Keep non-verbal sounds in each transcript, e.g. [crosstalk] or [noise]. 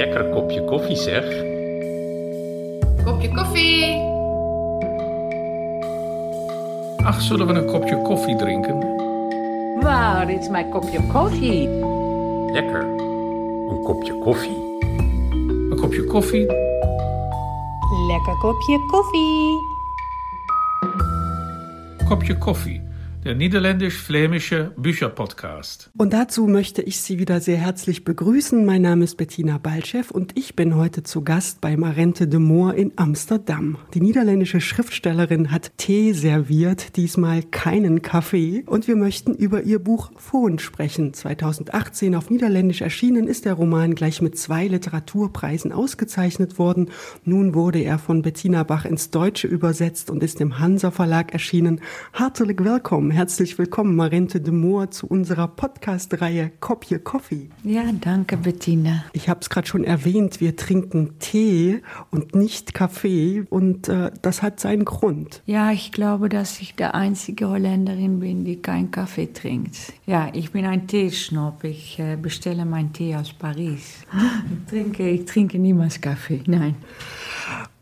Lekker kopje koffie zeg. Kopje koffie. Ach, zullen we een kopje koffie drinken? Waar is mijn kopje koffie? Lekker. Een kopje koffie. Een kopje koffie? Lekker kopje koffie. Kopje koffie. Der niederländisch-flämische Bücherpodcast. Und dazu möchte ich Sie wieder sehr herzlich begrüßen. Mein Name ist Bettina Balchev und ich bin heute zu Gast bei Marente de Moor in Amsterdam. Die niederländische Schriftstellerin hat Tee serviert, diesmal keinen Kaffee. Und wir möchten über ihr Buch Phon sprechen. 2018 auf Niederländisch erschienen ist der Roman gleich mit zwei Literaturpreisen ausgezeichnet worden. Nun wurde er von Bettina Bach ins Deutsche übersetzt und ist im Hansa Verlag erschienen. Hartelijk willkommen. Herzlich willkommen, Marente de Moor, zu unserer Podcast-Reihe Kopje Coffee. Ja, danke, Bettina. Ich habe es gerade schon erwähnt, wir trinken Tee und nicht Kaffee und äh, das hat seinen Grund. Ja, ich glaube, dass ich der einzige Holländerin bin, die keinen Kaffee trinkt. Ja, ich bin ein Teeschnob. Ich äh, bestelle meinen Tee aus Paris. [gasps] Ich trinke, ich trinke niemals Kaffee, nein.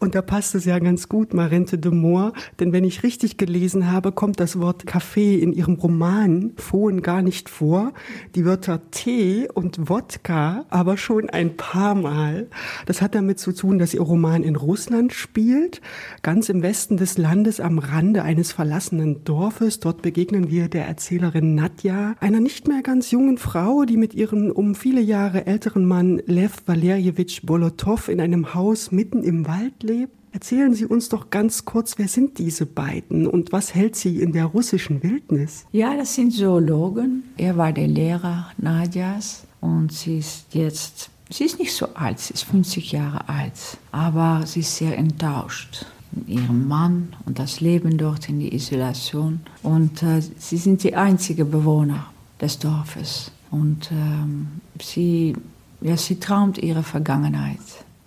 Und da passt es ja ganz gut, Marente de Moor, denn wenn ich richtig gelesen habe, kommt das Wort Kaffee in ihrem Roman Fohlen gar nicht vor. Die Wörter Tee und Wodka aber schon ein paar Mal. Das hat damit zu tun, dass ihr Roman in Russland spielt, ganz im Westen des Landes am Rande eines verlassenen Dorfes. Dort begegnen wir der Erzählerin Nadja, einer nicht mehr ganz jungen Frau, die mit ihrem um viele Jahre älteren Mann Lev Valerjewitsch Bolotov in einem Haus mitten im Wald lebt. Erzählen Sie uns doch ganz kurz, wer sind diese beiden und was hält sie in der russischen Wildnis? Ja, das sind Zoologen. Er war der Lehrer Nadjas und sie ist jetzt, sie ist nicht so alt, sie ist 50 Jahre alt, aber sie ist sehr enttäuscht. Ihren Mann und das Leben dort in die Isolation. Und äh, sie sind die einzigen Bewohner des Dorfes. Und ähm, sie, ja, sie träumt ihre Vergangenheit.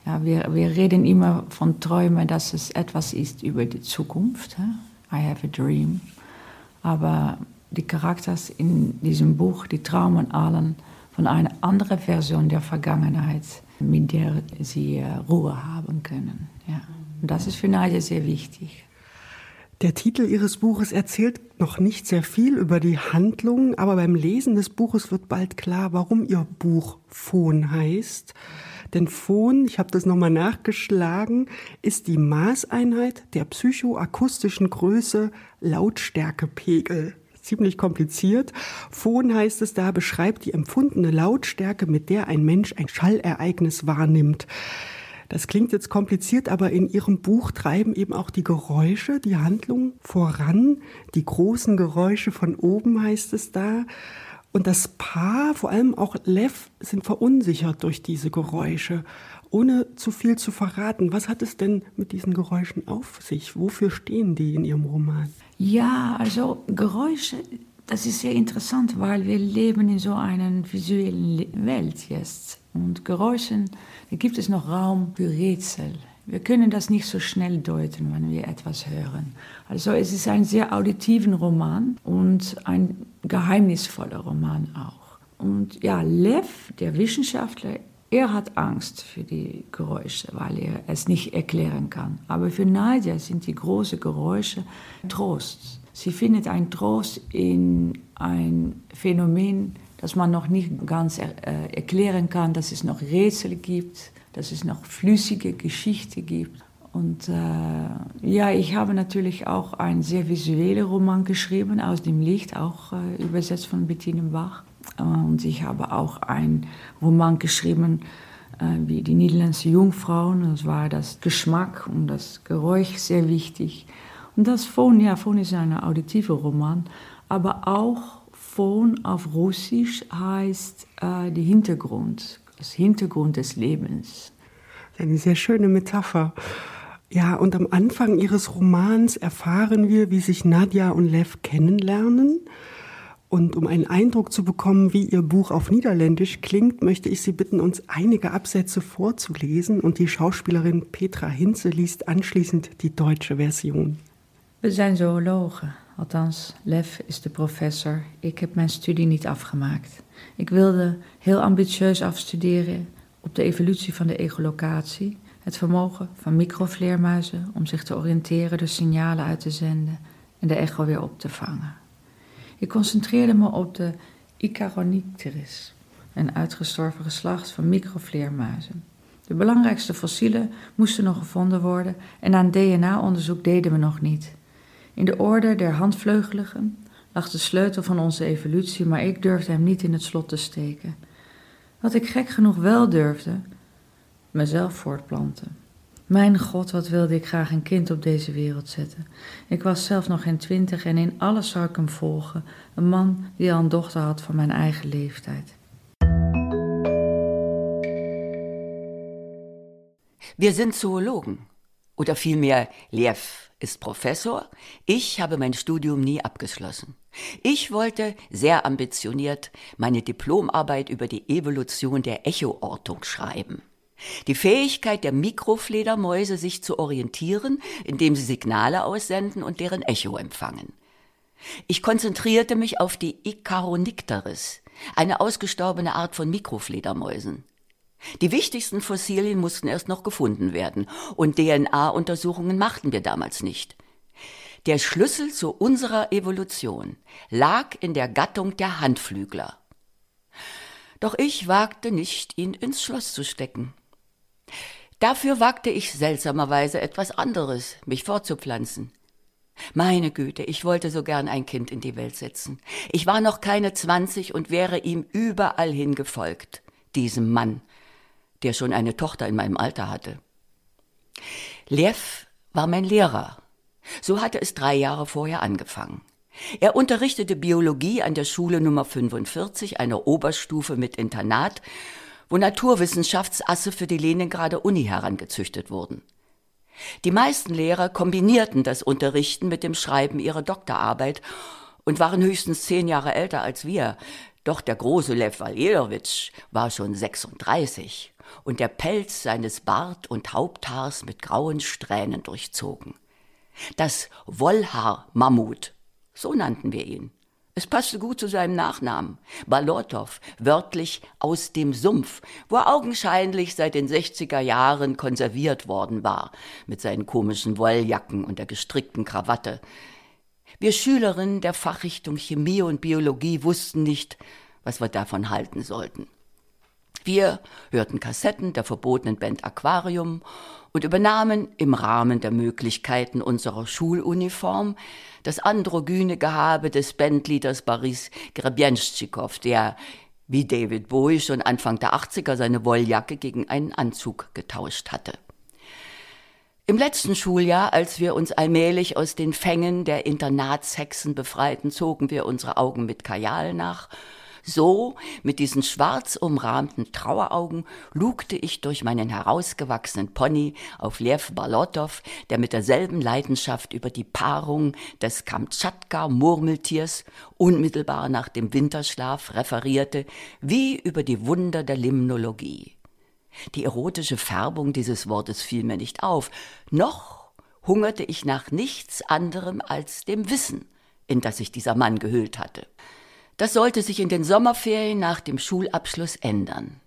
Ja, wir, wir reden immer von Träumen, dass es etwas ist über die Zukunft. I have a dream. Aber die Charakters in diesem Buch, die träumen allen von einer anderen Version der Vergangenheit, mit der sie äh, Ruhe haben können. Ja. Und das ist für Nadia sehr wichtig. Der Titel Ihres Buches erzählt noch nicht sehr viel über die Handlung, aber beim Lesen des Buches wird bald klar, warum Ihr Buch Phon heißt. Denn Phon, ich habe das nochmal nachgeschlagen, ist die Maßeinheit der psychoakustischen Größe Lautstärkepegel. Ziemlich kompliziert. Phon heißt es da, beschreibt die empfundene Lautstärke, mit der ein Mensch ein Schallereignis wahrnimmt. Das klingt jetzt kompliziert, aber in Ihrem Buch treiben eben auch die Geräusche die Handlung voran. Die großen Geräusche von oben heißt es da. Und das Paar, vor allem auch Lev, sind verunsichert durch diese Geräusche. Ohne zu viel zu verraten, was hat es denn mit diesen Geräuschen auf sich? Wofür stehen die in Ihrem Roman? Ja, also Geräusche, das ist sehr interessant, weil wir leben in so einer visuellen Welt jetzt. Und Geräuschen, da gibt es noch Raum für Rätsel. Wir können das nicht so schnell deuten, wenn wir etwas hören. Also es ist ein sehr auditiven Roman und ein geheimnisvoller Roman auch. Und ja, Lev, der Wissenschaftler, er hat Angst für die Geräusche, weil er es nicht erklären kann. Aber für Nadia sind die großen Geräusche Trost. Sie findet einen Trost in ein Phänomen, das man noch nicht ganz äh, erklären kann, dass es noch Rätsel gibt, dass es noch flüssige Geschichte gibt. Und äh, ja, ich habe natürlich auch einen sehr visuellen Roman geschrieben, aus dem Licht, auch äh, übersetzt von Bettine Bach. Und ich habe auch einen Roman geschrieben, äh, wie die niederländische Jungfrauen. Das war das Geschmack und das Geräusch sehr wichtig. Und das Phon, ja, Phon ist ein auditiver Roman, aber auch Phon auf Russisch heißt äh, der Hintergrund, das Hintergrund des Lebens. Eine sehr schöne Metapher. Ja, und am Anfang ihres Romans erfahren wir, wie sich Nadja und Lev kennenlernen. Und um einen Eindruck zu bekommen, wie ihr Buch auf Niederländisch klingt, möchte ich Sie bitten, uns einige Absätze vorzulesen. Und die Schauspielerin Petra Hinze liest anschließend die deutsche Version. We zijn zoologen. Althans, Lev is de professor. Ik heb mijn studie niet afgemaakt. Ik wilde heel ambitieus afstuderen op de evolutie van de echolocatie, het vermogen van microvleermuizen om zich te oriënteren door signalen uit te zenden en de echo weer op te vangen. Ik concentreerde me op de Icaronicteris, een uitgestorven geslacht van microvleermuizen. De belangrijkste fossielen moesten nog gevonden worden en aan DNA-onderzoek deden we nog niet. In de orde der handvleugeligen lag de sleutel van onze evolutie, maar ik durfde hem niet in het slot te steken. Wat ik gek genoeg wel durfde, mezelf voortplanten. Mijn god, wat wilde ik graag een kind op deze wereld zetten. Ik was zelf nog geen twintig en in alles zou ik hem volgen. Een man die al een dochter had van mijn eigen leeftijd. Wir sind Zoologen. Oder vielmehr, Lev ist Professor. Ich habe mein Studium nie abgeschlossen. Ich wollte sehr ambitioniert meine Diplomarbeit über die Evolution der Echoortung schreiben. Die Fähigkeit der Mikrofledermäuse, sich zu orientieren, indem sie Signale aussenden und deren Echo empfangen. Ich konzentrierte mich auf die Icaronicteris, eine ausgestorbene Art von Mikrofledermäusen. Die wichtigsten Fossilien mussten erst noch gefunden werden, und DNA-Untersuchungen machten wir damals nicht. Der Schlüssel zu unserer Evolution lag in der Gattung der Handflügler. Doch ich wagte nicht, ihn ins Schloss zu stecken. Dafür wagte ich seltsamerweise etwas anderes, mich fortzupflanzen. Meine Güte, ich wollte so gern ein Kind in die Welt setzen. Ich war noch keine zwanzig und wäre ihm überall hingefolgt, diesem Mann, der schon eine Tochter in meinem Alter hatte. Lev war mein Lehrer. So hatte es drei Jahre vorher angefangen. Er unterrichtete Biologie an der Schule Nummer 45, einer Oberstufe mit Internat, wo Naturwissenschaftsasse für die Leningrader Uni herangezüchtet wurden. Die meisten Lehrer kombinierten das Unterrichten mit dem Schreiben ihrer Doktorarbeit und waren höchstens zehn Jahre älter als wir. Doch der große Lev Valjewitsch war schon 36 und der Pelz seines Bart- und Haupthaars mit grauen Strähnen durchzogen. Das Wollhaar-Mammut, so nannten wir ihn. Es passte gut zu seinem Nachnamen. Balotov, wörtlich aus dem Sumpf, wo er augenscheinlich seit den 60er Jahren konserviert worden war, mit seinen komischen Wolljacken und der gestrickten Krawatte. Wir Schülerinnen der Fachrichtung Chemie und Biologie wussten nicht, was wir davon halten sollten. Wir hörten Kassetten der verbotenen Band Aquarium und übernahmen im Rahmen der Möglichkeiten unserer Schuluniform das androgyne Gehabe des Bandleaders Boris Grebjenschikow, der wie David Bowie schon Anfang der 80er seine Wolljacke gegen einen Anzug getauscht hatte. Im letzten Schuljahr, als wir uns allmählich aus den Fängen der Internatshexen befreiten, zogen wir unsere Augen mit Kajal nach so, mit diesen schwarz umrahmten Traueraugen, lugte ich durch meinen herausgewachsenen Pony auf Lev Balotov, der mit derselben Leidenschaft über die Paarung des Kamtschatka-Murmeltiers unmittelbar nach dem Winterschlaf referierte, wie über die Wunder der Limnologie. Die erotische Färbung dieses Wortes fiel mir nicht auf, noch hungerte ich nach nichts anderem als dem Wissen, in das sich dieser Mann gehüllt hatte. Das sollte sich in den Sommerferien nach dem Schulabschluss ändern.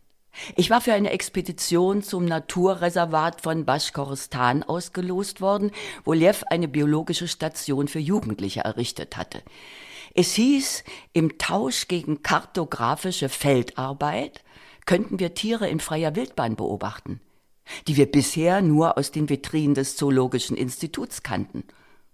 Ich war für eine Expedition zum Naturreservat von Baschkorstan ausgelost worden, wo Lev eine biologische Station für Jugendliche errichtet hatte. Es hieß, im Tausch gegen kartografische Feldarbeit könnten wir Tiere in freier Wildbahn beobachten, die wir bisher nur aus den Vitrinen des Zoologischen Instituts kannten.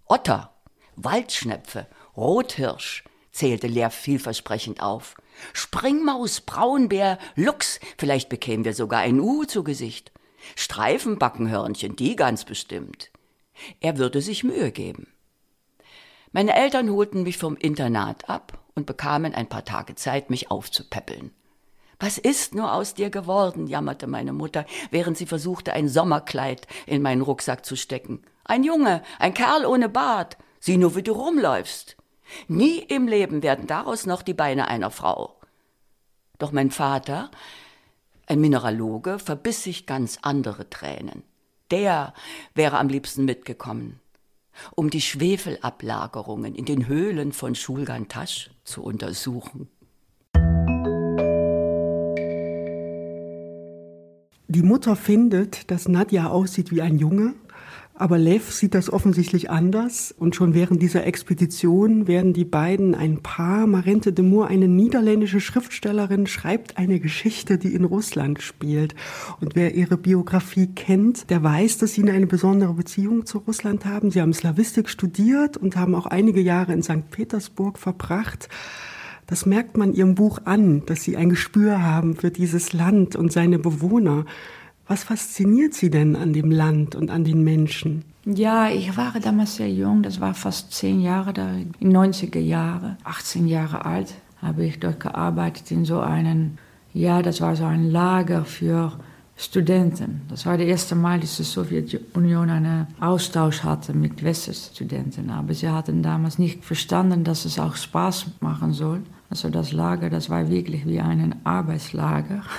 Otter, Waldschnepfe, Rothirsch, zählte Lehr vielversprechend auf. Springmaus, Braunbär, Luchs, vielleicht bekämen wir sogar ein U zu Gesicht. Streifenbackenhörnchen, die ganz bestimmt. Er würde sich Mühe geben. Meine Eltern holten mich vom Internat ab und bekamen ein paar Tage Zeit, mich aufzupäppeln. Was ist nur aus dir geworden? jammerte meine Mutter, während sie versuchte, ein Sommerkleid in meinen Rucksack zu stecken. Ein Junge, ein Kerl ohne Bart. Sieh nur, wie du rumläufst. Nie im Leben werden daraus noch die Beine einer Frau. Doch mein Vater, ein Mineraloge, verbiss sich ganz andere Tränen. Der wäre am liebsten mitgekommen, um die Schwefelablagerungen in den Höhlen von Schulgantasch zu untersuchen. Die Mutter findet, dass Nadja aussieht wie ein Junge aber Lev sieht das offensichtlich anders und schon während dieser Expedition werden die beiden ein Paar. Marente de Moor, eine niederländische Schriftstellerin, schreibt eine Geschichte, die in Russland spielt. Und wer ihre Biografie kennt, der weiß, dass sie eine besondere Beziehung zu Russland haben. Sie haben Slawistik studiert und haben auch einige Jahre in St. Petersburg verbracht. Das merkt man ihrem Buch an, dass sie ein Gespür haben für dieses Land und seine Bewohner. Was fasziniert Sie denn an dem Land und an den Menschen? Ja, ich war damals sehr jung, das war fast zehn Jahre, da, in 90er Jahren, 18 Jahre alt, habe ich dort gearbeitet in so einem, ja, das war so ein Lager für Studenten. Das war das erste Mal, dass die Sowjetunion einen Austausch hatte mit Weststudenten. Aber sie hatten damals nicht verstanden, dass es auch Spaß machen soll. Also das Lager, das war wirklich wie ein Arbeitslager. [laughs]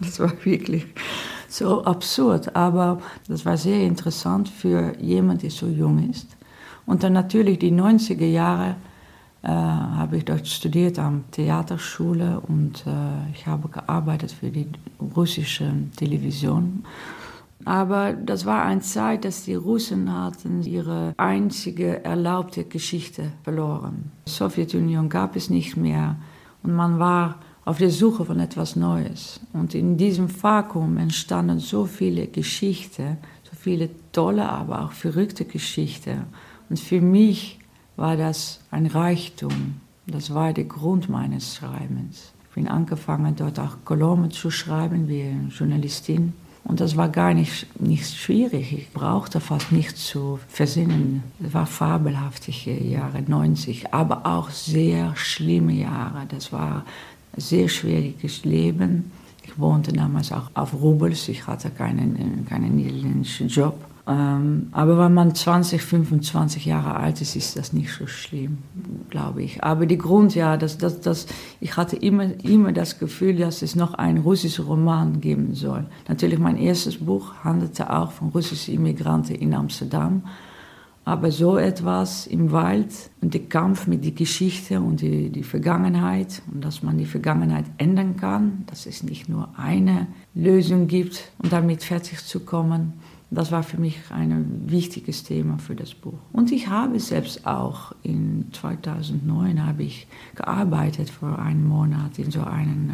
Das war wirklich so absurd. Aber das war sehr interessant für jemanden, der so jung ist. Und dann natürlich die 90er Jahre äh, habe ich dort studiert am Theaterschule und äh, ich habe gearbeitet für die russische Television. Aber das war eine Zeit, dass die Russen hatten ihre einzige erlaubte Geschichte verloren. Die Sowjetunion gab es nicht mehr und man war auf der Suche von etwas Neues. Und in diesem Vakuum entstanden so viele Geschichten, so viele tolle, aber auch verrückte Geschichten. Und für mich war das ein Reichtum. Das war der Grund meines Schreibens. Ich bin angefangen, dort auch Kolumnen zu schreiben, wie Journalistin. Und das war gar nicht, nicht schwierig. Ich brauchte fast nichts zu versinnen. Es war fabelhaftige Jahre 90, aber auch sehr schlimme Jahre. Das war sehr schwieriges Leben. Ich wohnte damals auch auf Rubels, ich hatte keinen, keinen niederländischen Job. Ähm, aber wenn man 20, 25 Jahre alt ist, ist das nicht so schlimm, glaube ich. Aber die Grund, ja, dass, dass, dass ich hatte immer, immer das Gefühl, dass es noch einen russischen Roman geben soll. Natürlich, mein erstes Buch handelte auch von russischen Immigranten in Amsterdam. Aber so etwas im Wald und der Kampf mit der Geschichte und die, die Vergangenheit und dass man die Vergangenheit ändern kann, dass es nicht nur eine Lösung gibt, um damit fertig zu kommen, das war für mich ein wichtiges Thema für das Buch. Und ich habe selbst auch in 2009 habe ich gearbeitet für einen Monat in so einem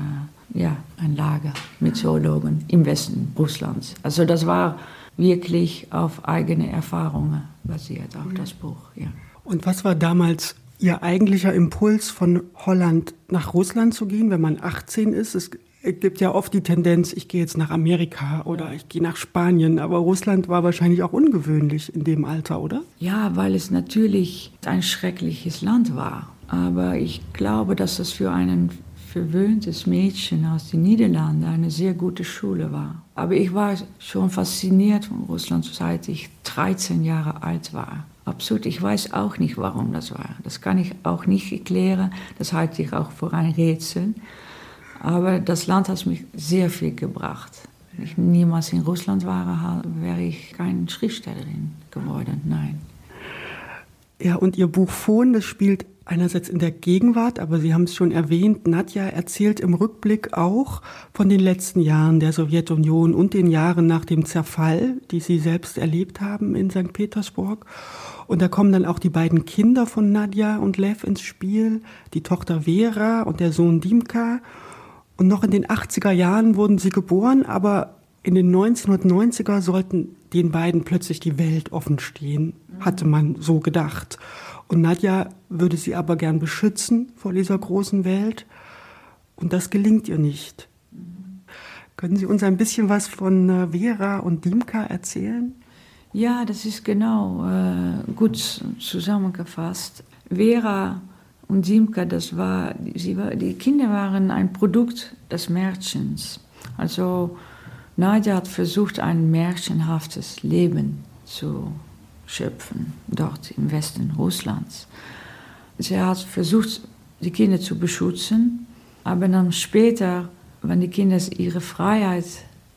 äh, ja, ein Lager mit Zoologen im Westen Russlands. Also das war wirklich auf eigene Erfahrungen basiert, auch das Buch. Ja. Und was war damals Ihr eigentlicher Impuls, von Holland nach Russland zu gehen, wenn man 18 ist? Es gibt ja oft die Tendenz, ich gehe jetzt nach Amerika oder ich gehe nach Spanien, aber Russland war wahrscheinlich auch ungewöhnlich in dem Alter, oder? Ja, weil es natürlich ein schreckliches Land war. Aber ich glaube, dass das für einen verwöhntes Mädchen aus den Niederlanden eine sehr gute Schule war. Aber ich war schon fasziniert von Russland, seit ich 13 Jahre alt war. Absurd, ich weiß auch nicht, warum das war. Das kann ich auch nicht erklären. Das halte ich auch für ein Rätsel. Aber das Land hat mich sehr viel gebracht. Wenn ich niemals in Russland war, wäre ich keine Schriftstellerin geworden. Nein. Ja, und Ihr Buch Phon, das spielt einerseits in der Gegenwart, aber Sie haben es schon erwähnt, Nadja erzählt im Rückblick auch von den letzten Jahren der Sowjetunion und den Jahren nach dem Zerfall, die Sie selbst erlebt haben in St. Petersburg. Und da kommen dann auch die beiden Kinder von Nadja und Lev ins Spiel, die Tochter Vera und der Sohn Dimka. Und noch in den 80er Jahren wurden sie geboren, aber in den 1990er sollten den beiden plötzlich die Welt offen stehen, hatte man so gedacht. Und Nadja würde sie aber gern beschützen vor dieser großen Welt. Und das gelingt ihr nicht. Können Sie uns ein bisschen was von äh, Vera und Dimka erzählen? Ja, das ist genau äh, gut zusammengefasst. Vera und Dimka, das war, sie war, die Kinder waren ein Produkt des Märchens. Also Nadja hat versucht, ein märchenhaftes Leben zu schöpfen, dort im Westen Russlands. Sie hat versucht, die Kinder zu beschützen, aber dann später, wenn die Kinder ihre Freiheit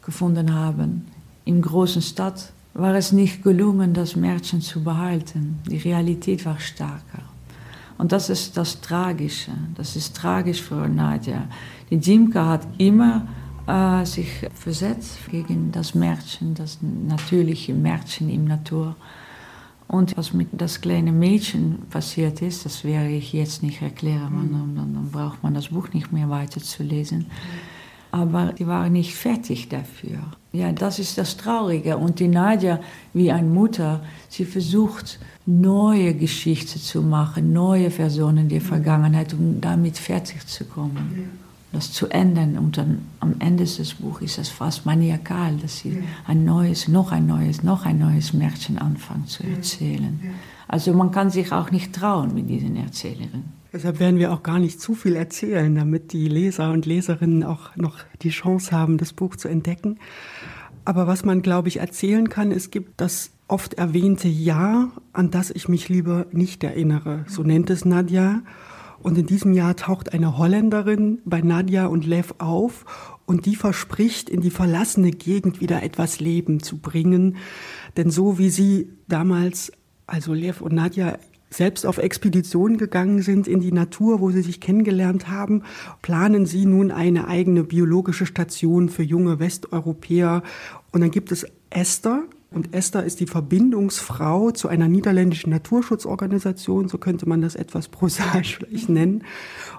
gefunden haben, in großen Stadt, war es nicht gelungen, das Märchen zu behalten. Die Realität war stärker. Und das ist das Tragische. Das ist tragisch für Nadja. Die Jimka hat immer äh, sich versetzt gegen das Märchen, das natürliche Märchen im Natur. Und was mit das kleine Mädchen passiert ist, das werde ich jetzt nicht erklären, mhm. dann, dann, dann, braucht man das Buch nicht mehr weiterzulesen. Aber die waren nicht fertig dafür. Ja, das ist das Traurige. Und die Nadja, wie eine Mutter, sie versucht, neue Geschichten zu machen, neue Personen der Vergangenheit, um damit fertig zu kommen das zu ändern. Und dann am Ende des Buches ist es fast maniakal, dass sie ein neues, noch ein neues, noch ein neues Märchen anfangen zu erzählen. Also man kann sich auch nicht trauen mit diesen Erzählerinnen. Deshalb werden wir auch gar nicht zu viel erzählen, damit die Leser und Leserinnen auch noch die Chance haben, das Buch zu entdecken. Aber was man, glaube ich, erzählen kann, es gibt das oft erwähnte Ja, an das ich mich lieber nicht erinnere. So nennt es Nadja. Und in diesem Jahr taucht eine Holländerin bei Nadja und Lev auf und die verspricht, in die verlassene Gegend wieder etwas Leben zu bringen. Denn so wie sie damals, also Lev und Nadja, selbst auf Expeditionen gegangen sind in die Natur, wo sie sich kennengelernt haben, planen sie nun eine eigene biologische Station für junge Westeuropäer. Und dann gibt es Esther, und Esther ist die Verbindungsfrau zu einer niederländischen Naturschutzorganisation, so könnte man das etwas prosaisch vielleicht nennen.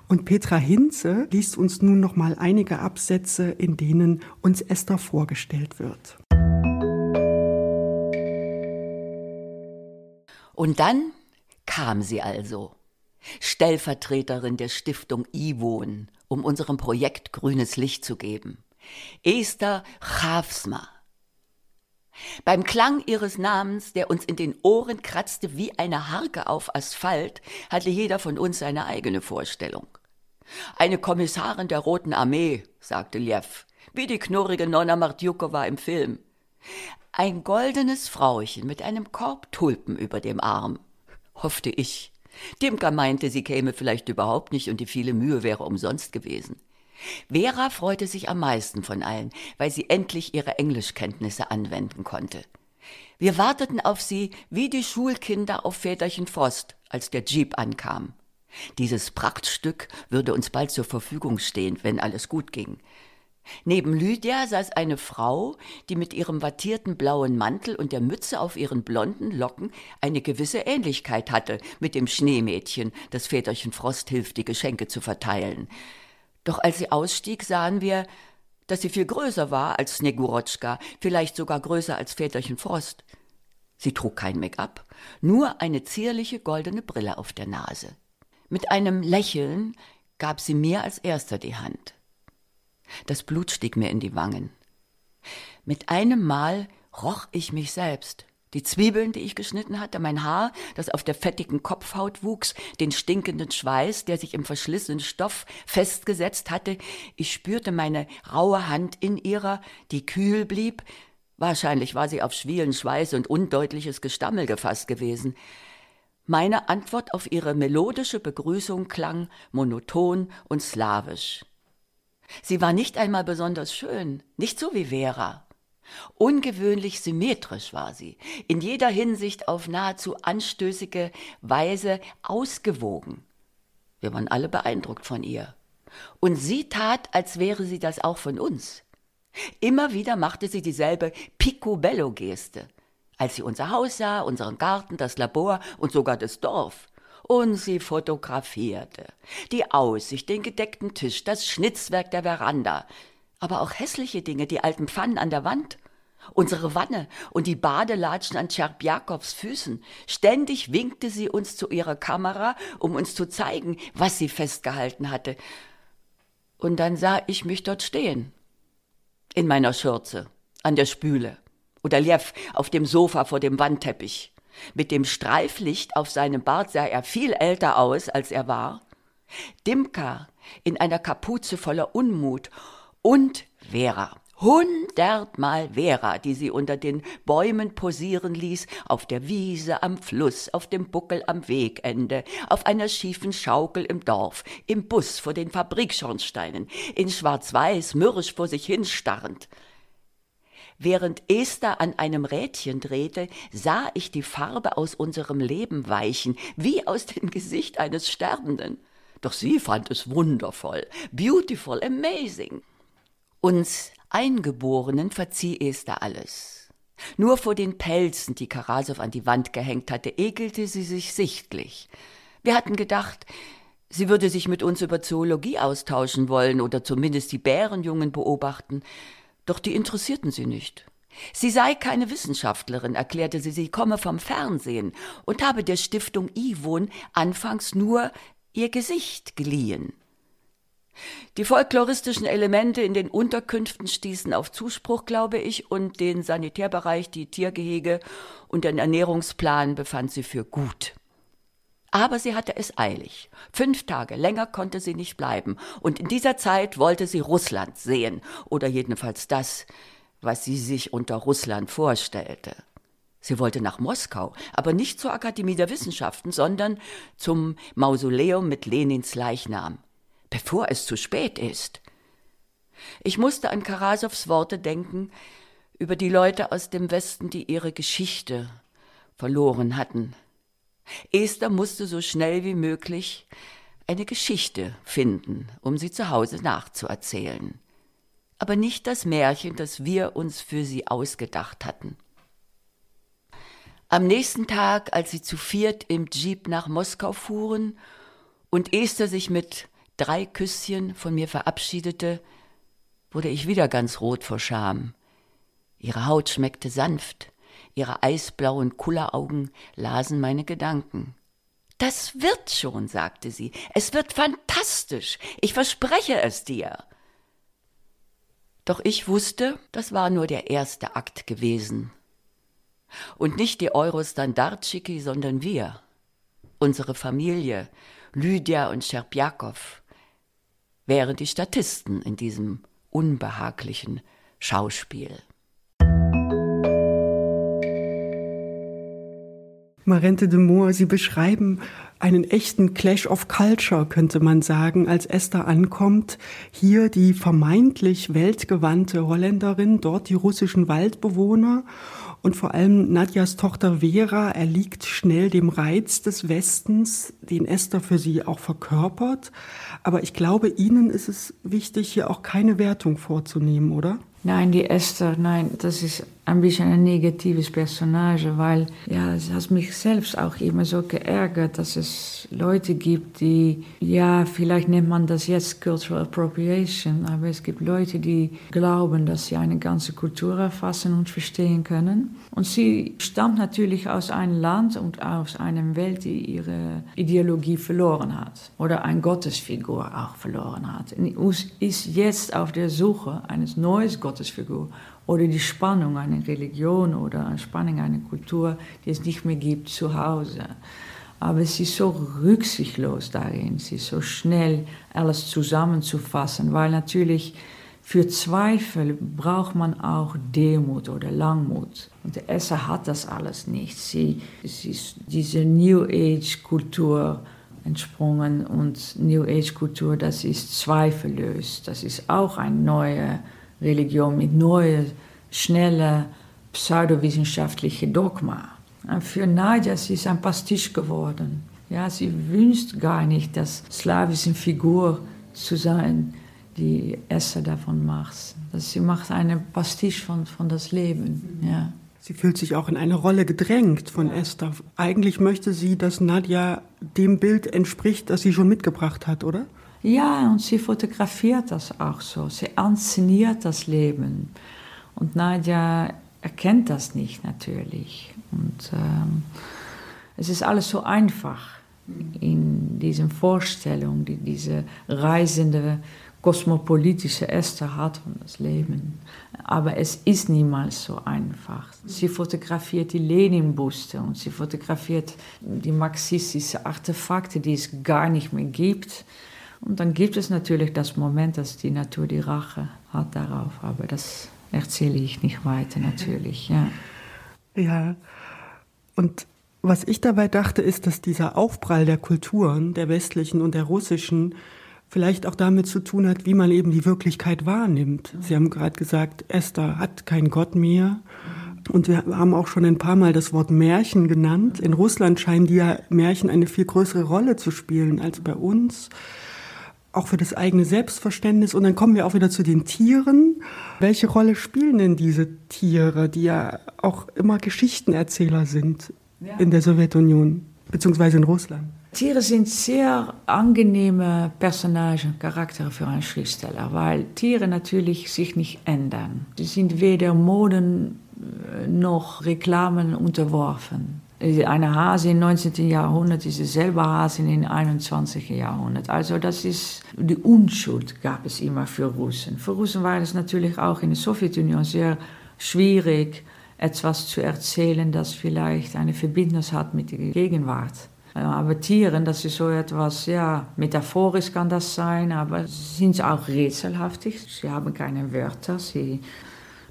Und Petra Hinze liest uns nun noch mal einige Absätze, in denen uns Esther vorgestellt wird. Und dann kam sie also, Stellvertreterin der Stiftung IWON, um unserem Projekt grünes Licht zu geben. Esther Chavsma beim Klang ihres Namens, der uns in den Ohren kratzte wie eine Harke auf Asphalt, hatte jeder von uns seine eigene Vorstellung. Eine Kommissarin der Roten Armee, sagte Liev, wie die knurrige Nonna Martjukowa im Film. Ein goldenes Frauchen mit einem Korb Tulpen über dem Arm, hoffte ich. Dimka meinte, sie käme vielleicht überhaupt nicht und die viele Mühe wäre umsonst gewesen. Vera freute sich am meisten von allen, weil sie endlich ihre Englischkenntnisse anwenden konnte. Wir warteten auf sie wie die Schulkinder auf Väterchen Frost, als der Jeep ankam. Dieses Prachtstück würde uns bald zur Verfügung stehen, wenn alles gut ging. Neben Lydia saß eine Frau, die mit ihrem wattierten blauen Mantel und der Mütze auf ihren blonden Locken eine gewisse Ähnlichkeit hatte mit dem Schneemädchen, das Väterchen Frost hilft, die Geschenke zu verteilen. Doch als sie ausstieg, sahen wir, dass sie viel größer war als Snegurotschka, vielleicht sogar größer als Väterchen Frost. Sie trug kein Make-up, nur eine zierliche goldene Brille auf der Nase. Mit einem Lächeln gab sie mir als erster die Hand. Das Blut stieg mir in die Wangen. Mit einem Mal roch ich mich selbst die Zwiebeln, die ich geschnitten hatte, mein Haar, das auf der fettigen Kopfhaut wuchs, den stinkenden Schweiß, der sich im verschlissenen Stoff festgesetzt hatte. Ich spürte meine raue Hand in ihrer, die kühl blieb. Wahrscheinlich war sie auf schwielen Schweiß und undeutliches Gestammel gefasst gewesen. Meine Antwort auf ihre melodische Begrüßung klang monoton und slawisch. Sie war nicht einmal besonders schön, nicht so wie Vera. Ungewöhnlich symmetrisch war sie, in jeder Hinsicht auf nahezu anstößige Weise ausgewogen. Wir waren alle beeindruckt von ihr. Und sie tat, als wäre sie das auch von uns. Immer wieder machte sie dieselbe Picobello-Geste, als sie unser Haus sah, unseren Garten, das Labor und sogar das Dorf. Und sie fotografierte. Die Aussicht, den gedeckten Tisch, das Schnitzwerk der Veranda, aber auch hässliche Dinge, die alten Pfannen an der Wand, unsere Wanne und die Badelatschen an Tscherpjakows Füßen. Ständig winkte sie uns zu ihrer Kamera, um uns zu zeigen, was sie festgehalten hatte. Und dann sah ich mich dort stehen. In meiner Schürze, an der Spüle. Oder Lev auf dem Sofa vor dem Wandteppich. Mit dem Streiflicht auf seinem Bart sah er viel älter aus, als er war. Dimka in einer Kapuze voller Unmut und Vera. Hundertmal Vera, die sie unter den Bäumen posieren ließ, auf der Wiese, am Fluss, auf dem Buckel am Wegende, auf einer schiefen Schaukel im Dorf, im Bus vor den Fabrikschornsteinen, in Schwarz-Weiß, mürrisch vor sich hinstarrend. Während Esther an einem Rädchen drehte, sah ich die Farbe aus unserem Leben weichen, wie aus dem Gesicht eines Sterbenden. Doch sie fand es wundervoll, beautiful, amazing. Uns Eingeborenen verzieh Esther alles. Nur vor den Pelzen, die Karasow an die Wand gehängt hatte, ekelte sie sich sichtlich. Wir hatten gedacht, sie würde sich mit uns über Zoologie austauschen wollen oder zumindest die Bärenjungen beobachten, doch die interessierten sie nicht. Sie sei keine Wissenschaftlerin, erklärte sie, sie komme vom Fernsehen und habe der Stiftung Ivon anfangs nur ihr Gesicht geliehen. Die folkloristischen Elemente in den Unterkünften stießen auf Zuspruch, glaube ich, und den Sanitärbereich, die Tiergehege und den Ernährungsplan befand sie für gut. Aber sie hatte es eilig. Fünf Tage länger konnte sie nicht bleiben, und in dieser Zeit wollte sie Russland sehen, oder jedenfalls das, was sie sich unter Russland vorstellte. Sie wollte nach Moskau, aber nicht zur Akademie der Wissenschaften, sondern zum Mausoleum mit Lenins Leichnam bevor es zu spät ist. Ich musste an Karasows Worte denken über die Leute aus dem Westen, die ihre Geschichte verloren hatten. Esther musste so schnell wie möglich eine Geschichte finden, um sie zu Hause nachzuerzählen. Aber nicht das Märchen, das wir uns für sie ausgedacht hatten. Am nächsten Tag, als sie zu viert im Jeep nach Moskau fuhren und Esther sich mit drei Küsschen von mir verabschiedete, wurde ich wieder ganz rot vor Scham. Ihre Haut schmeckte sanft, ihre eisblauen Kulleraugen lasen meine Gedanken. Das wird schon, sagte sie. Es wird fantastisch. Ich verspreche es dir. Doch ich wusste, das war nur der erste Akt gewesen. Und nicht die Eurostandartschiki, sondern wir, unsere Familie, Lydia und Scherpjakow, wären die Statisten in diesem unbehaglichen Schauspiel. Marente de Moor, Sie beschreiben einen echten Clash of Culture, könnte man sagen, als Esther ankommt. Hier die vermeintlich weltgewandte Holländerin, dort die russischen Waldbewohner und vor allem Nadjas Tochter Vera erliegt schnell dem Reiz des Westens, den Esther für sie auch verkörpert. Aber ich glaube, Ihnen ist es wichtig, hier auch keine Wertung vorzunehmen, oder? Nein, die Esther, nein, das ist ein bisschen ein negatives Personage, weil ja, es hat mich selbst auch immer so geärgert, dass es Leute gibt, die, ja, vielleicht nennt man das jetzt Cultural Appropriation, aber es gibt Leute, die glauben, dass sie eine ganze Kultur erfassen und verstehen können. Und sie stammt natürlich aus einem Land und aus einer Welt, die ihre Ideologie verloren hat oder eine Gottesfigur auch verloren hat. Und ist jetzt auf der Suche eines neuen Gottesfigur oder die Spannung einer Religion oder eine Spannung einer Kultur, die es nicht mehr gibt zu Hause. Aber sie ist so rücksichtslos darin, sie ist so schnell, alles zusammenzufassen, weil natürlich für Zweifel braucht man auch Demut oder Langmut. Und der Esser hat das alles nicht. Sie, sie ist diese New Age-Kultur entsprungen und New Age-Kultur, das ist zweifellos. Das ist auch eine neue Religion mit neuen, schnellen, pseudowissenschaftlichen Dogma. Für Nadja sie ist ein Pastisch geworden. Ja, sie wünscht gar nicht, das slawische Figur zu sein, die Esser davon macht. Sie macht eine Pastisch von, von das Leben. Ja. Sie fühlt sich auch in eine Rolle gedrängt von ja. Esther. Eigentlich möchte sie, dass Nadja dem Bild entspricht, das sie schon mitgebracht hat, oder? Ja, und sie fotografiert das auch so. Sie inszeniert das Leben. Und Nadja erkennt das nicht natürlich. Und ähm, es ist alles so einfach in diesen Vorstellungen, die diese reisende, kosmopolitische Esther hat von das Leben. Aber es ist niemals so einfach. Sie fotografiert die Lenin-Buste und sie fotografiert die marxistischen Artefakte, die es gar nicht mehr gibt. Und dann gibt es natürlich das Moment, dass die Natur die Rache hat darauf, aber das erzähle ich nicht weiter natürlich. Ja. ja. Und was ich dabei dachte, ist, dass dieser Aufprall der Kulturen, der westlichen und der russischen, vielleicht auch damit zu tun hat, wie man eben die Wirklichkeit wahrnimmt. Sie haben gerade gesagt, Esther hat keinen Gott mehr. Und wir haben auch schon ein paar Mal das Wort Märchen genannt. In Russland scheinen die ja Märchen eine viel größere Rolle zu spielen als bei uns. Auch für das eigene Selbstverständnis. Und dann kommen wir auch wieder zu den Tieren. Welche Rolle spielen denn diese Tiere, die ja auch immer Geschichtenerzähler sind ja. in der Sowjetunion, beziehungsweise in Russland? Tiere sind sehr angenehme Personagen, Charaktere für einen Schriftsteller, weil Tiere natürlich sich nicht ändern. Sie sind weder Moden äh, noch Reklamen unterworfen. Eine Hase im 19. Jahrhundert ist dieselbe Hase im 21. Jahrhundert. Also das ist die Unschuld gab es immer für Russen. Für Russen war es natürlich auch in der Sowjetunion sehr schwierig, etwas zu erzählen, das vielleicht eine Verbindung hat mit der Gegenwart. Aber Tieren, das ist so etwas, ja, metaphorisch kann das sein, aber sind auch rätselhaftig. Sie haben keine Wörter, sie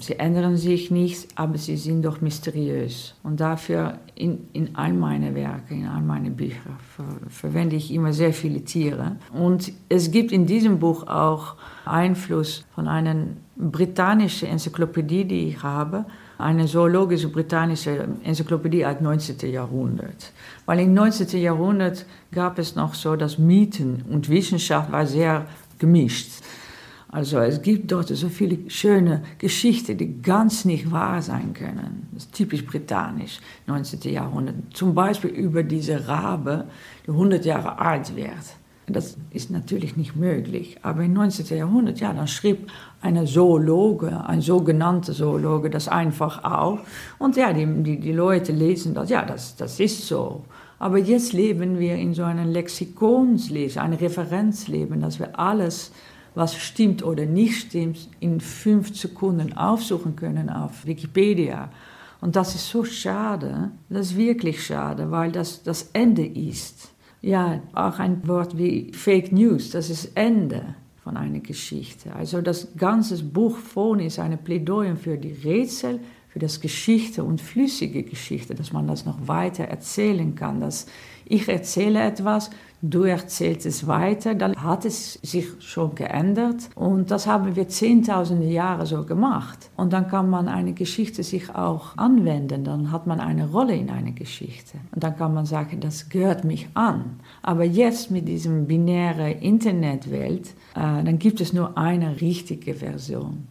Sie ändern sich nicht, aber sie sind doch mysteriös. Und dafür in, in all meine Werke, in all meine Bücher ver verwende ich immer sehr viele Tiere. Und es gibt in diesem Buch auch Einfluss von einer britannischen Enzyklopädie, die ich habe, eine zoologische britannische Enzyklopädie aus dem 19. Jahrhundert. Weil im 19. Jahrhundert gab es noch so, dass Mythen und Wissenschaft war sehr gemischt. Also es gibt dort so viele schöne Geschichten, die ganz nicht wahr sein können. Das ist typisch britannisch, 19. Jahrhundert. Zum Beispiel über diese Rabe, die 100 Jahre alt wird. Das ist natürlich nicht möglich. Aber im 19. Jahrhundert, ja, dann schrieb eine Zoologe, ein sogenannter Zoologe, das einfach auf. Und ja, die, die, die Leute lesen das, ja, das, das ist so. Aber jetzt leben wir in so einem Lexikonsleben, ein Referenzleben, dass wir alles was stimmt oder nicht stimmt, in fünf Sekunden aufsuchen können auf Wikipedia. Und das ist so schade, das ist wirklich schade, weil das das Ende ist. Ja, auch ein Wort wie Fake News, das ist Ende von einer Geschichte. Also das ganze Buch vorne ist eine Plädoyer für die Rätsel, für das Geschichte und flüssige Geschichte, dass man das noch weiter erzählen kann, dass ich erzähle etwas, du erzählst es weiter, dann hat es sich schon geändert. Und das haben wir zehntausende Jahre so gemacht. Und dann kann man eine Geschichte sich auch anwenden, dann hat man eine Rolle in einer Geschichte. Und dann kann man sagen, das gehört mich an. Aber jetzt mit diesem binären Internetwelt, äh, dann gibt es nur eine richtige Version.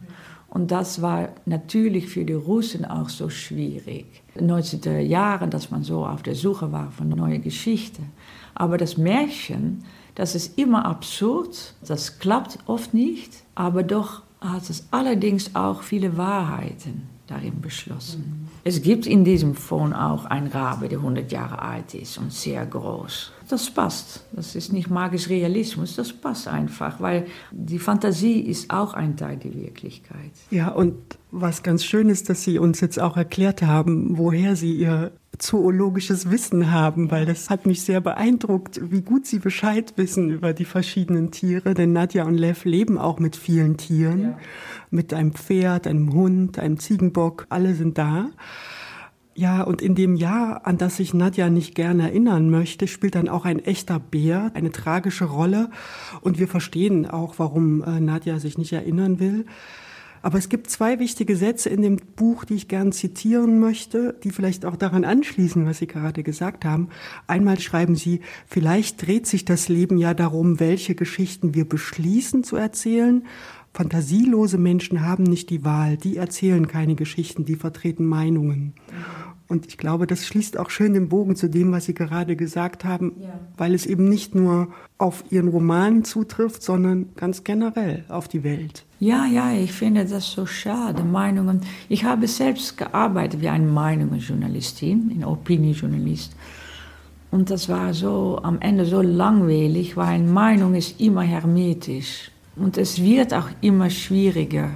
Und das war natürlich für die Russen auch so schwierig. In den 19. Jahren, dass man so auf der Suche war von neuen Geschichten. Aber das Märchen, das ist immer absurd, das klappt oft nicht, aber doch hat es allerdings auch viele Wahrheiten darin beschlossen. Es gibt in diesem Phone auch ein Rabe, der 100 Jahre alt ist und sehr groß. Das passt. Das ist nicht magisch Realismus, das passt einfach, weil die Fantasie ist auch ein Teil der Wirklichkeit. Ja, und was ganz schön ist, dass Sie uns jetzt auch erklärt haben, woher Sie Ihr zoologisches Wissen haben, weil das hat mich sehr beeindruckt, wie gut Sie Bescheid wissen über die verschiedenen Tiere. Denn Nadja und Lev leben auch mit vielen Tieren, ja. mit einem Pferd, einem Hund, einem Ziegenbock, alle sind da. Ja, und in dem Jahr, an das sich Nadja nicht gerne erinnern möchte, spielt dann auch ein echter Bär eine tragische Rolle. Und wir verstehen auch, warum äh, Nadja sich nicht erinnern will. Aber es gibt zwei wichtige Sätze in dem Buch, die ich gern zitieren möchte, die vielleicht auch daran anschließen, was Sie gerade gesagt haben. Einmal schreiben Sie, vielleicht dreht sich das Leben ja darum, welche Geschichten wir beschließen zu erzählen. Fantasielose Menschen haben nicht die Wahl, die erzählen keine Geschichten, die vertreten Meinungen. Und ich glaube, das schließt auch schön den Bogen zu dem, was Sie gerade gesagt haben, ja. weil es eben nicht nur auf Ihren Roman zutrifft, sondern ganz generell auf die Welt. Ja, ja, ich finde das so schade. Meinungen. Ich habe selbst gearbeitet wie eine Meinungsjournalistin, ein Opinionjournalist. Und das war so am Ende so langweilig, weil Meinung ist immer hermetisch. Und es wird auch immer schwieriger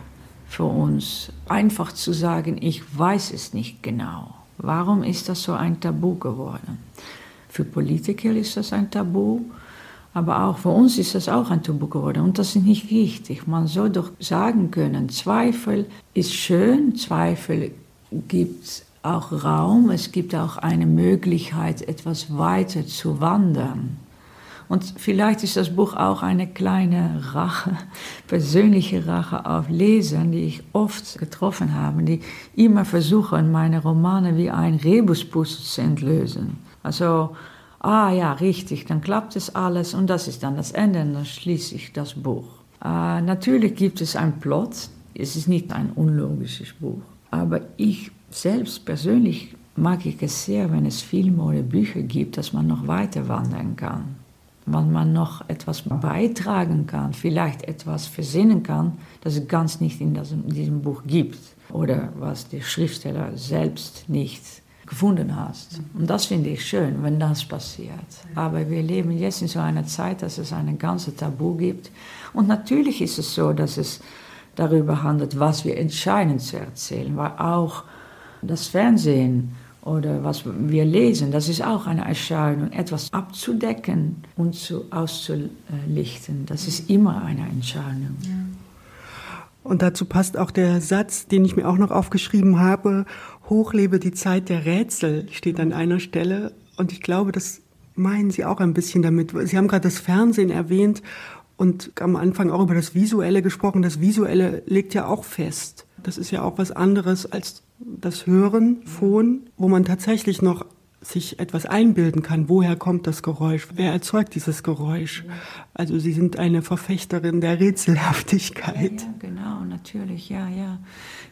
für uns, einfach zu sagen, ich weiß es nicht genau. Warum ist das so ein Tabu geworden? Für Politiker ist das ein Tabu, aber auch für uns ist das auch ein Tabu geworden. Und das ist nicht richtig. Man soll doch sagen können, Zweifel ist schön, Zweifel gibt auch Raum, es gibt auch eine Möglichkeit, etwas weiter zu wandern. Und vielleicht ist das Buch auch eine kleine Rache, persönliche Rache auf Lesern, die ich oft getroffen habe, die immer versuchen, meine Romane wie ein Rebuspuzzle zu entlösen. Also ah ja, richtig, dann klappt es alles und das ist dann das Ende und dann schließe ich das Buch. Äh, natürlich gibt es einen Plot, es ist nicht ein unlogisches Buch, aber ich selbst persönlich mag ich es sehr, wenn es Filme oder Bücher gibt, dass man noch weiter wandern kann. Wenn man noch etwas beitragen kann, vielleicht etwas versinnen kann, das es ganz nicht in, diesem Buch gibt oder was der Schriftsteller selbst nicht gefunden hast. Und das finde ich schön, wenn das passiert. Aber wir leben jetzt in so einer Zeit, dass es ein ganzes Tabu gibt. Und natürlich ist es so, dass es darüber handelt, was wir entscheiden zu erzählen, weil auch das Fernsehen oder was wir lesen, das ist auch eine Entscheidung, etwas abzudecken und zu, auszulichten. Das ist immer eine Entscheidung. Ja. Und dazu passt auch der Satz, den ich mir auch noch aufgeschrieben habe, Hochlebe die Zeit der Rätsel, steht an einer Stelle. Und ich glaube, das meinen Sie auch ein bisschen damit. Sie haben gerade das Fernsehen erwähnt und am Anfang auch über das Visuelle gesprochen. Das Visuelle legt ja auch fest. Das ist ja auch was anderes als das Hören, Phon, wo man tatsächlich noch sich etwas einbilden kann, woher kommt das Geräusch, wer erzeugt dieses Geräusch. Also Sie sind eine Verfechterin der Rätselhaftigkeit. Ja, ja, genau, natürlich, ja, ja.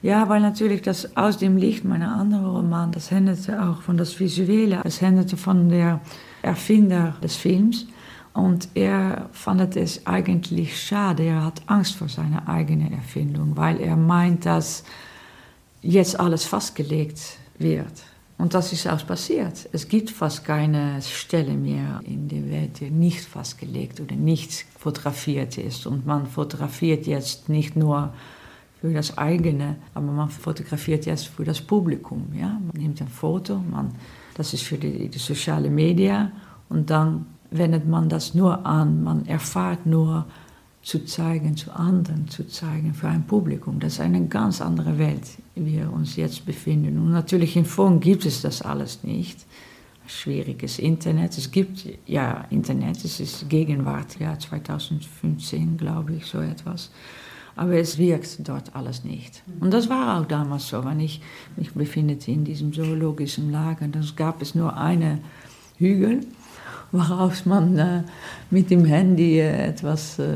Ja, weil natürlich das aus dem Licht meiner anderen Roman, das handelte auch von das Visuelle, es handelte von der Erfinder des Films. Und er fand es eigentlich schade, er hat Angst vor seiner eigenen Erfindung, weil er meint, dass jetzt alles festgelegt wird. Und das ist auch passiert. Es gibt fast keine Stelle mehr in der Welt, die nicht festgelegt oder nicht fotografiert ist. Und man fotografiert jetzt nicht nur für das eigene, aber man fotografiert jetzt für das Publikum. Ja? Man nimmt ein Foto, man, das ist für die, die sozialen Medien und dann wendet man das nur an, man erfahrt nur zu zeigen, zu anderen zu zeigen, für ein Publikum. Das ist eine ganz andere Welt, in wir uns jetzt befinden. Und natürlich in Form gibt es das alles nicht. Schwieriges Internet. Es gibt ja Internet, es ist Gegenwart, ja 2015 glaube ich, so etwas. Aber es wirkt dort alles nicht. Und das war auch damals so, wenn ich mich befinde in diesem zoologischen Lager. Da gab es nur eine Hügel, woraus man äh, mit dem Handy äh, etwas, äh,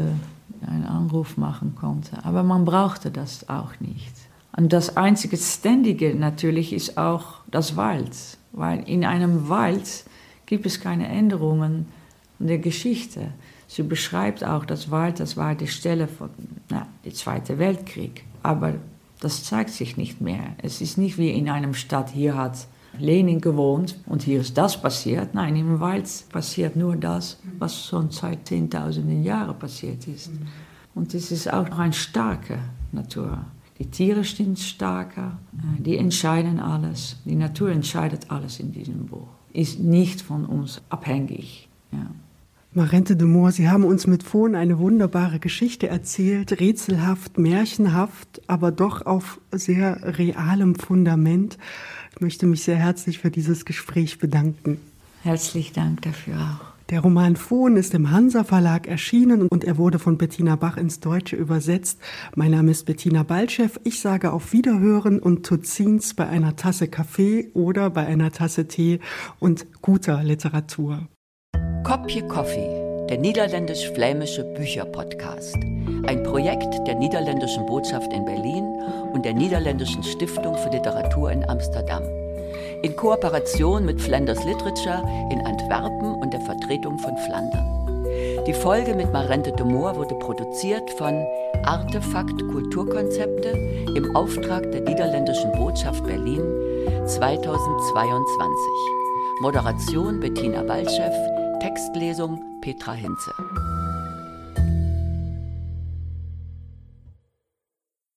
einen Anruf machen konnte. Aber man brauchte das auch nicht. Und das einzige Ständige natürlich ist auch das Wald. Weil in einem Wald gibt es keine Änderungen der Geschichte. Sie beschreibt auch das Wald, das war die Stelle von na, dem Zweiten Weltkrieg. Aber das zeigt sich nicht mehr. Es ist nicht wie in einem Stadt, hier hat Lenin gewohnt und hier ist das passiert. Nein, im Wald passiert nur das, was schon seit Zehntausenden Jahren passiert ist. Und es ist auch noch eine starke Natur. Die Tiere sind stärker, die entscheiden alles. Die Natur entscheidet alles in diesem Buch. Ist nicht von uns abhängig. Ja. Marente de Moor, Sie haben uns mit Fon eine wunderbare Geschichte erzählt, rätselhaft, märchenhaft, aber doch auf sehr realem Fundament. Ich möchte mich sehr herzlich für dieses Gespräch bedanken. Herzlichen Dank dafür auch. Der Roman Fon ist im Hansa Verlag erschienen und er wurde von Bettina Bach ins Deutsche übersetzt. Mein Name ist Bettina Baltschew. Ich sage auf Wiederhören und Tuzins bei einer Tasse Kaffee oder bei einer Tasse Tee und guter Literatur. Kopje Coffee, der niederländisch-flämische Bücherpodcast. Ein Projekt der niederländischen Botschaft in Berlin und der niederländischen Stiftung für Literatur in Amsterdam. In Kooperation mit Flanders Literature in Antwerpen und der Vertretung von Flandern. Die Folge mit Marente de Moor wurde produziert von Artefakt Kulturkonzepte im Auftrag der niederländischen Botschaft Berlin 2022. Moderation Bettina Baltschew, Textlesung Petra Hinze.